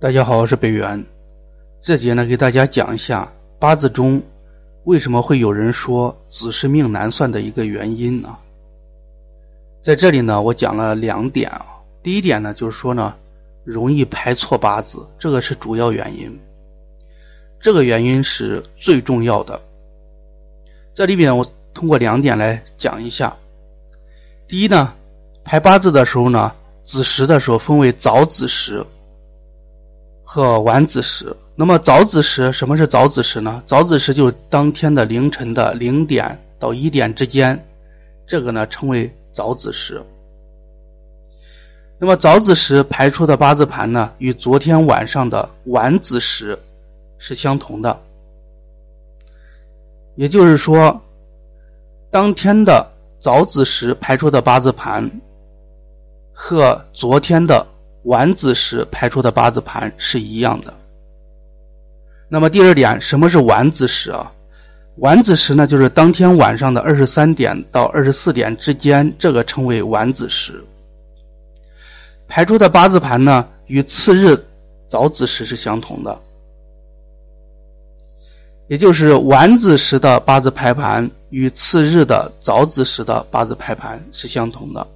大家好，我是北元。这节呢，给大家讲一下八字中为什么会有人说子时命难算的一个原因啊。在这里呢，我讲了两点啊。第一点呢，就是说呢，容易排错八字，这个是主要原因。这个原因是最重要的。这里边我通过两点来讲一下。第一呢，排八字的时候呢，子时的时候分为早子时。和晚子时，那么早子时，什么是早子时呢？早子时就是当天的凌晨的零点到一点之间，这个呢称为早子时。那么早子时排出的八字盘呢，与昨天晚上的晚子时是相同的，也就是说，当天的早子时排出的八字盘和昨天的。晚子时排出的八字盘是一样的。那么第二点，什么是晚子时啊？晚子时呢，就是当天晚上的二十三点到二十四点之间，这个称为晚子时。排出的八字盘呢，与次日早子时是相同的，也就是晚子时的八字排盘与次日的早子时的八字排盘是相同的。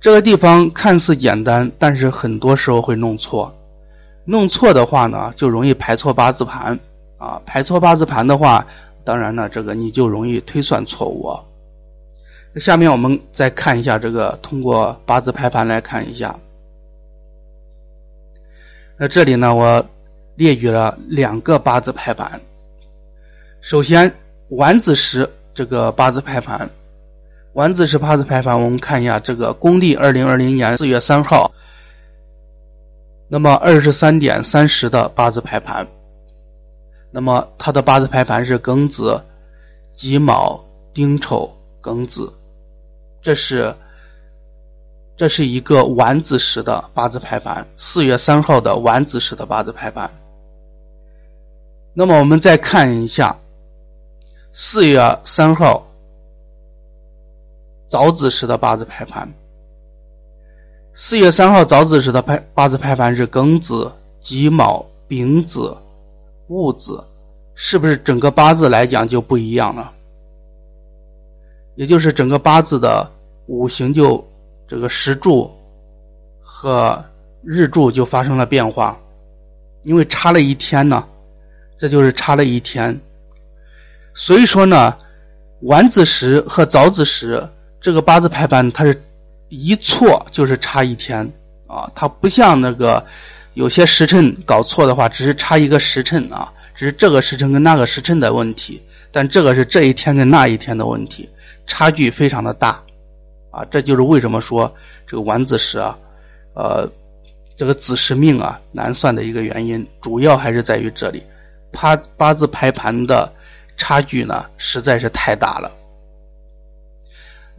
这个地方看似简单，但是很多时候会弄错。弄错的话呢，就容易排错八字盘啊。排错八字盘的话，当然呢，这个你就容易推算错误。下面我们再看一下这个，通过八字排盘来看一下。那这里呢，我列举了两个八字排盘。首先，晚子时这个八字排盘。晚子时八字排盘，我们看一下这个公历二零二零年四月三号，那么二十三点三十的八字排盘，那么它的八字排盘是庚子、己卯、丁丑、庚子，这是这是一个晚子时的八字排盘，四月三号的晚子时的八字排盘。那么我们再看一下四月三号。早子时的八字排盘，四月三号早子时的排八字排盘是庚子、己卯、丙子、戊子，是不是整个八字来讲就不一样了？也就是整个八字的五行就这个时柱和日柱就发生了变化，因为差了一天呢，这就是差了一天。所以说呢，晚子时和早子时。这个八字排盘，它是一错就是差一天啊，它不像那个有些时辰搞错的话，只是差一个时辰啊，只是这个时辰跟那个时辰的问题，但这个是这一天跟那一天的问题，差距非常的大啊，这就是为什么说这个晚子时啊，呃，这个子时命啊难算的一个原因，主要还是在于这里，八八字排盘的差距呢实在是太大了。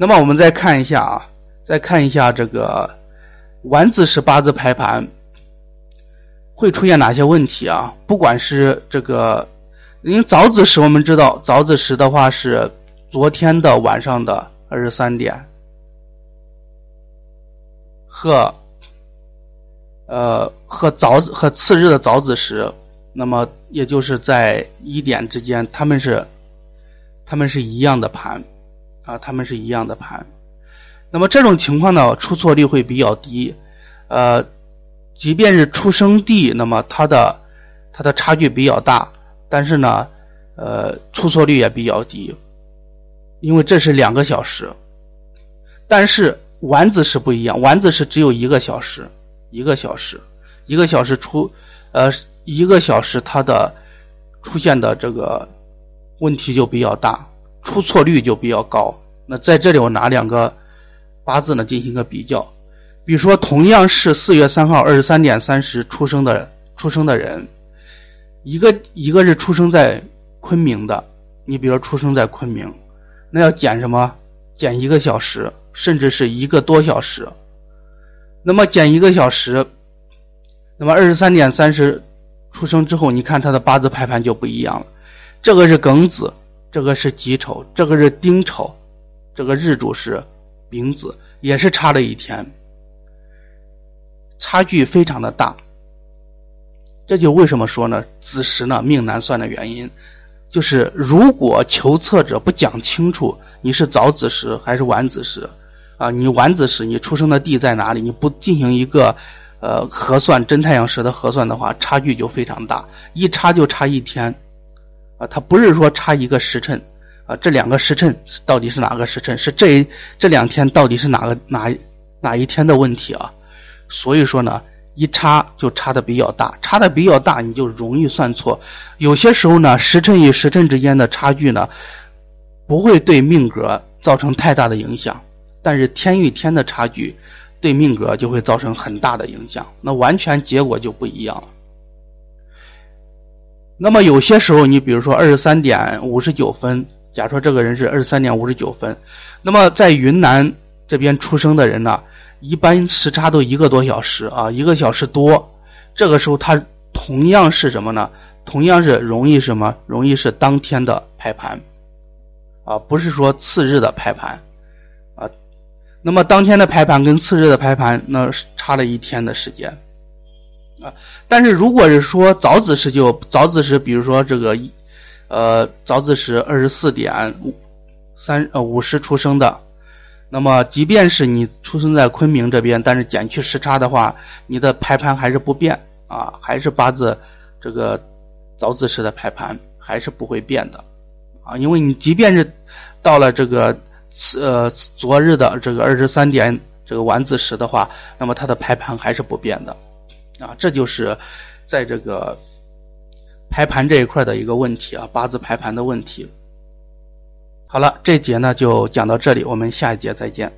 那么我们再看一下啊，再看一下这个晚子时八字排盘会出现哪些问题啊？不管是这个，因为早子时我们知道，早子时的话是昨天的晚上的二十三点和呃和早和次日的早子时，那么也就是在一点之间，他们是他们是一样的盘。啊，他们是一样的盘，那么这种情况呢，出错率会比较低，呃，即便是出生地，那么它的它的差距比较大，但是呢，呃，出错率也比较低，因为这是两个小时，但是丸子是不一样，丸子是只有一个小时，一个小时，一个小时出，呃，一个小时它的出现的这个问题就比较大。出错率就比较高。那在这里我拿两个八字呢进行一个比较，比如说同样是四月三号二十三点三十出生的出生的人，一个一个是出生在昆明的，你比如说出生在昆明，那要减什么？减一个小时，甚至是一个多小时。那么减一个小时，那么二十三点三十出生之后，你看他的八字排盘就不一样了。这个是庚子。这个是己丑，这个是丁丑，这个日主是丙子，也是差了一天，差距非常的大。这就为什么说呢？子时呢命难算的原因，就是如果求测者不讲清楚你是早子时还是晚子时，啊，你晚子时你出生的地在哪里，你不进行一个呃核算真太阳时的核算的话，差距就非常大，一差就差一天，啊，它不是说差一个时辰，啊，这两个时辰到底是哪个时辰？是这这两天到底是哪个哪哪一天的问题啊？所以说呢。一差就差的比较大，差的比较大，你就容易算错。有些时候呢，时辰与时辰之间的差距呢，不会对命格造成太大的影响，但是天与天的差距，对命格就会造成很大的影响，那完全结果就不一样了。那么有些时候，你比如说二十三点五十九分，假说这个人是二十三点五十九分，那么在云南这边出生的人呢？一般时差都一个多小时啊，一个小时多。这个时候他同样是什么呢？同样是容易什么？容易是当天的排盘，啊，不是说次日的排盘，啊。那么当天的排盘跟次日的排盘，那差了一天的时间，啊。但是如果是说早子时，就早子时，比如说这个，呃，早子时二十四点五三呃五十出生的。那么，即便是你出生在昆明这边，但是减去时差的话，你的排盘还是不变啊，还是八字这个早子时的排盘还是不会变的啊，因为你即便是到了这个呃昨日的这个二十三点这个晚子时的话，那么它的排盘还是不变的啊，这就是在这个排盘这一块的一个问题啊，八字排盘的问题。好了，这节呢就讲到这里，我们下一节再见。